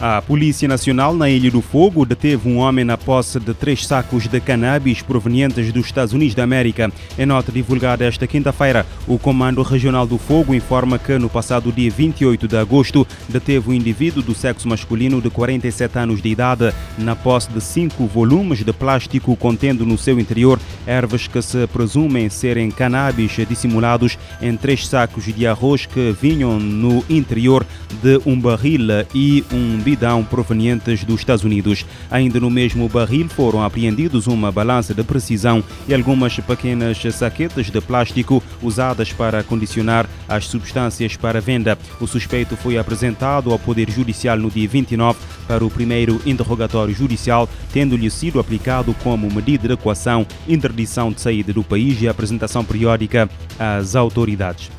A Polícia Nacional na Ilha do Fogo deteve um homem na posse de três sacos de cannabis provenientes dos Estados Unidos da América. Em nota divulgada esta quinta-feira, o Comando Regional do Fogo informa que no passado dia 28 de agosto deteve um indivíduo do sexo masculino de 47 anos de idade na posse de cinco volumes de plástico contendo no seu interior ervas que se presumem serem cannabis dissimulados em três sacos de arroz que vinham no interior de um barril e um bidão provenientes dos Estados Unidos. Ainda no mesmo barril foram apreendidos uma balança de precisão e algumas pequenas saquetas de plástico usadas para condicionar as substâncias para venda. O suspeito foi apresentado ao Poder Judicial no dia 29 para o primeiro interrogatório judicial, tendo-lhe sido aplicado como medida de equação interdição de saída do país e apresentação periódica às autoridades.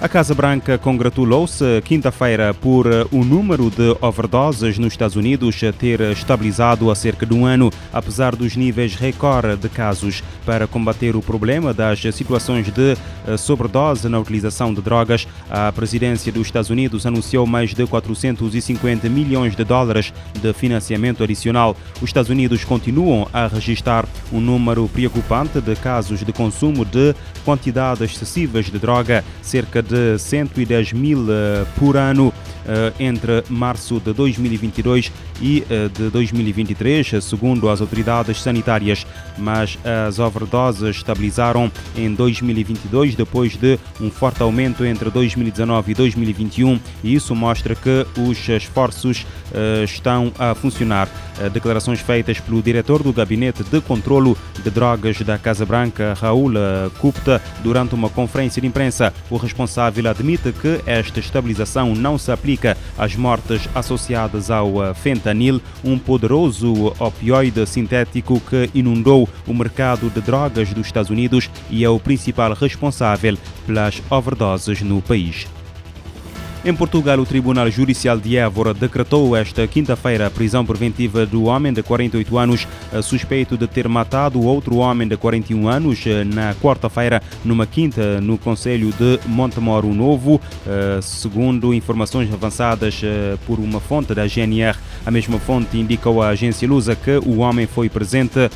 A Casa Branca congratulou-se quinta-feira por o número de overdoses nos Estados Unidos ter estabilizado há cerca de um ano, apesar dos níveis recorde de casos. Para combater o problema das situações de sobredose na utilização de drogas, a presidência dos Estados Unidos anunciou mais de 450 milhões de dólares de financiamento adicional. Os Estados Unidos continuam a registrar um número preocupante de casos de consumo de quantidades excessivas de droga, cerca de de 110 mil uh, por ano uh, entre março de 2022 e uh, de 2023, segundo as autoridades sanitárias. Mas as overdoses estabilizaram em 2022 depois de um forte aumento entre 2019 e 2021 e isso mostra que os esforços estão a funcionar. Declarações feitas pelo diretor do Gabinete de Controlo de Drogas da Casa Branca, Raul Gupta, durante uma conferência de imprensa. O responsável admite que esta estabilização não se aplica às mortes associadas ao fentanil, um poderoso opioide sintético que inundou o mercado de drogas dos Estados Unidos e é o principal responsável pelas overdoses no país. Em Portugal, o Tribunal Judicial de Évora decretou esta quinta-feira a prisão preventiva do homem de 48 anos, suspeito de ter matado outro homem de 41 anos na quarta-feira numa quinta no Conselho de Montemoro Novo, segundo informações avançadas por uma fonte da GNR. A mesma fonte indicou à agência Lusa que o homem foi presente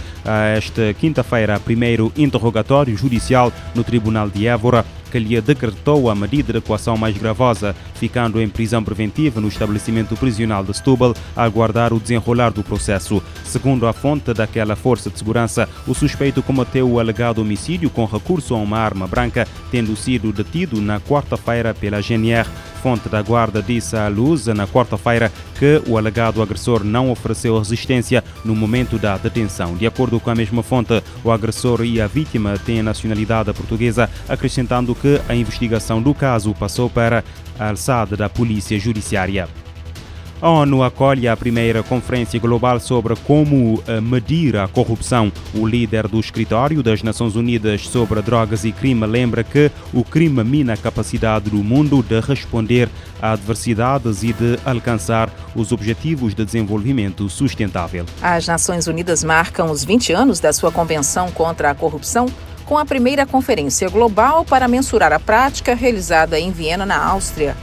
esta quinta-feira a primeiro interrogatório judicial no Tribunal de Évora que lhe decretou a medida de equação mais gravosa, ficando em prisão preventiva no estabelecimento prisional de Setúbal a aguardar o desenrolar do processo. Segundo a fonte daquela força de segurança, o suspeito cometeu o alegado homicídio com recurso a uma arma branca, tendo sido detido na quarta-feira pela GNR fonte da guarda disse à Luz na quarta-feira que o alegado agressor não ofereceu resistência no momento da detenção. De acordo com a mesma fonte, o agressor e a vítima têm nacionalidade portuguesa, acrescentando que a investigação do caso passou para a alçada da Polícia Judiciária. A ONU acolhe a primeira conferência global sobre como medir a corrupção. O líder do escritório das Nações Unidas sobre drogas e crime lembra que o crime mina a capacidade do mundo de responder a adversidades e de alcançar os objetivos de desenvolvimento sustentável. As Nações Unidas marcam os 20 anos da sua Convenção contra a Corrupção com a primeira conferência global para mensurar a prática realizada em Viena, na Áustria.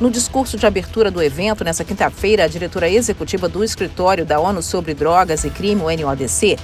No discurso de abertura do evento, nesta quinta-feira, a diretora executiva do Escritório da ONU sobre Drogas e Crime, o NODC,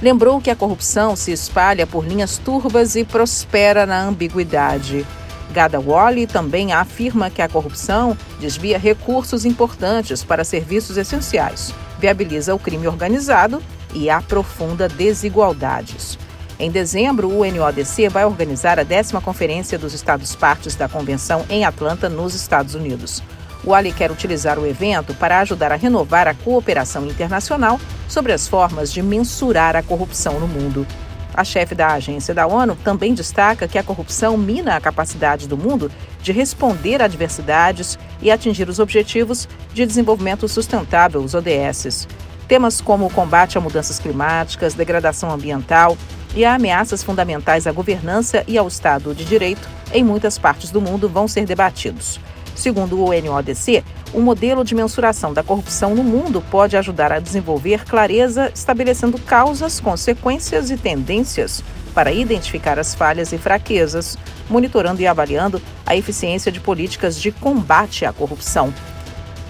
lembrou que a corrupção se espalha por linhas turbas e prospera na ambiguidade. Gada Wally também afirma que a corrupção desvia recursos importantes para serviços essenciais, viabiliza o crime organizado e aprofunda desigualdades. Em dezembro, o NODC vai organizar a décima conferência dos Estados-partes da Convenção em Atlanta, nos Estados Unidos. O Ali quer utilizar o evento para ajudar a renovar a cooperação internacional sobre as formas de mensurar a corrupção no mundo. A chefe da agência da ONU também destaca que a corrupção mina a capacidade do mundo de responder a adversidades e atingir os Objetivos de Desenvolvimento Sustentável, os ODSs. Temas como o combate a mudanças climáticas, degradação ambiental e a ameaças fundamentais à governança e ao Estado de Direito em muitas partes do mundo vão ser debatidos. Segundo o NODC, o modelo de mensuração da corrupção no mundo pode ajudar a desenvolver clareza, estabelecendo causas, consequências e tendências para identificar as falhas e fraquezas, monitorando e avaliando a eficiência de políticas de combate à corrupção.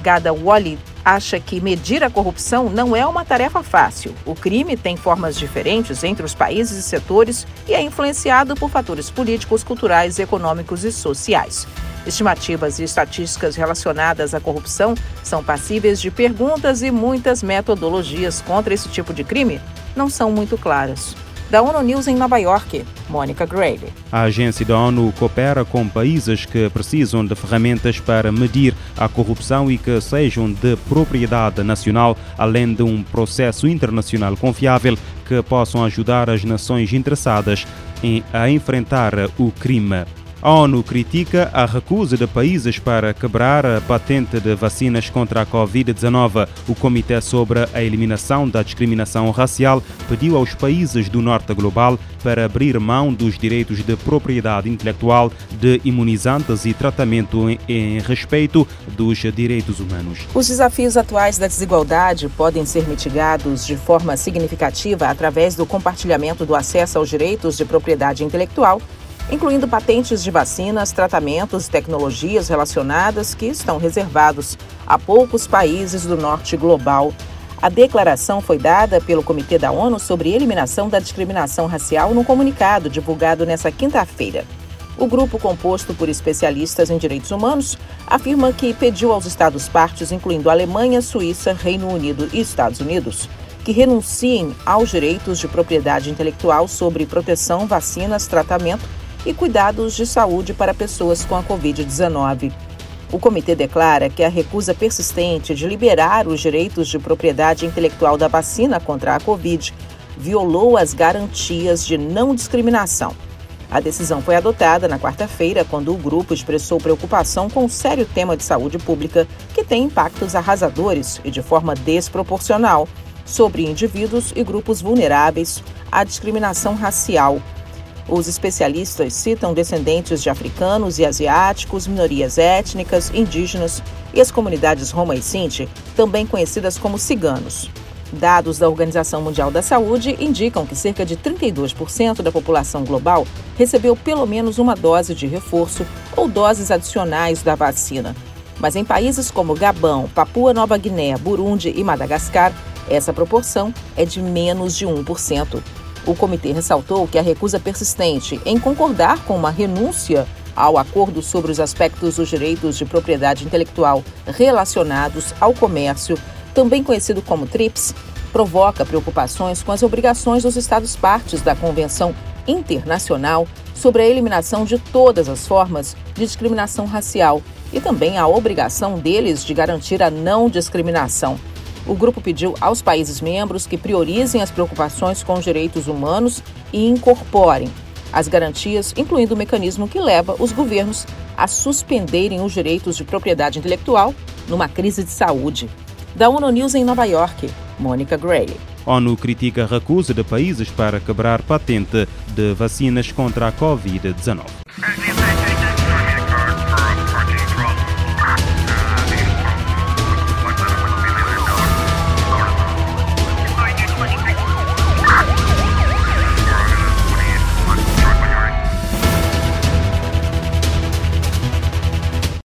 Gada Wally acha que medir a corrupção não é uma tarefa fácil. O crime tem formas diferentes entre os países e setores e é influenciado por fatores políticos, culturais, econômicos e sociais. Estimativas e estatísticas relacionadas à corrupção são passíveis de perguntas e muitas metodologias contra esse tipo de crime não são muito claras da ONU News em Nova York, Mônica Grayle. A agência da ONU coopera com países que precisam de ferramentas para medir a corrupção e que sejam de propriedade nacional, além de um processo internacional confiável que possam ajudar as nações interessadas em a enfrentar o crime. A ONU critica a recusa de países para quebrar a patente de vacinas contra a Covid-19. O Comitê sobre a Eliminação da Discriminação Racial pediu aos países do norte global para abrir mão dos direitos de propriedade intelectual de imunizantes e tratamento em, em respeito dos direitos humanos. Os desafios atuais da desigualdade podem ser mitigados de forma significativa através do compartilhamento do acesso aos direitos de propriedade intelectual incluindo patentes de vacinas, tratamentos e tecnologias relacionadas que estão reservados a poucos países do norte global. A declaração foi dada pelo Comitê da ONU sobre Eliminação da Discriminação Racial num comunicado divulgado nesta quinta-feira. O grupo, composto por especialistas em direitos humanos, afirma que pediu aos Estados-partes, incluindo Alemanha, Suíça, Reino Unido e Estados Unidos, que renunciem aos direitos de propriedade intelectual sobre proteção, vacinas, tratamento e cuidados de saúde para pessoas com a Covid-19. O comitê declara que a recusa persistente de liberar os direitos de propriedade intelectual da vacina contra a Covid violou as garantias de não discriminação. A decisão foi adotada na quarta-feira, quando o grupo expressou preocupação com o sério tema de saúde pública que tem impactos arrasadores e de forma desproporcional sobre indivíduos e grupos vulneráveis à discriminação racial os especialistas citam descendentes de africanos e asiáticos, minorias étnicas, indígenas e as comunidades Roma e Sinti, também conhecidas como ciganos. Dados da Organização Mundial da Saúde indicam que cerca de 32% da população global recebeu pelo menos uma dose de reforço ou doses adicionais da vacina. Mas em países como Gabão, Papua Nova Guiné, Burundi e Madagascar, essa proporção é de menos de 1%. O comitê ressaltou que a recusa persistente em concordar com uma renúncia ao acordo sobre os aspectos dos direitos de propriedade intelectual relacionados ao comércio, também conhecido como TRIPS, provoca preocupações com as obrigações dos Estados-partes da Convenção Internacional sobre a eliminação de todas as formas de discriminação racial e também a obrigação deles de garantir a não discriminação o grupo pediu aos países membros que priorizem as preocupações com os direitos humanos e incorporem as garantias, incluindo o mecanismo que leva os governos a suspenderem os direitos de propriedade intelectual numa crise de saúde. Da ONU News em Nova York, Mônica Gray. ONU critica a recusa de países para quebrar patente de vacinas contra a Covid-19.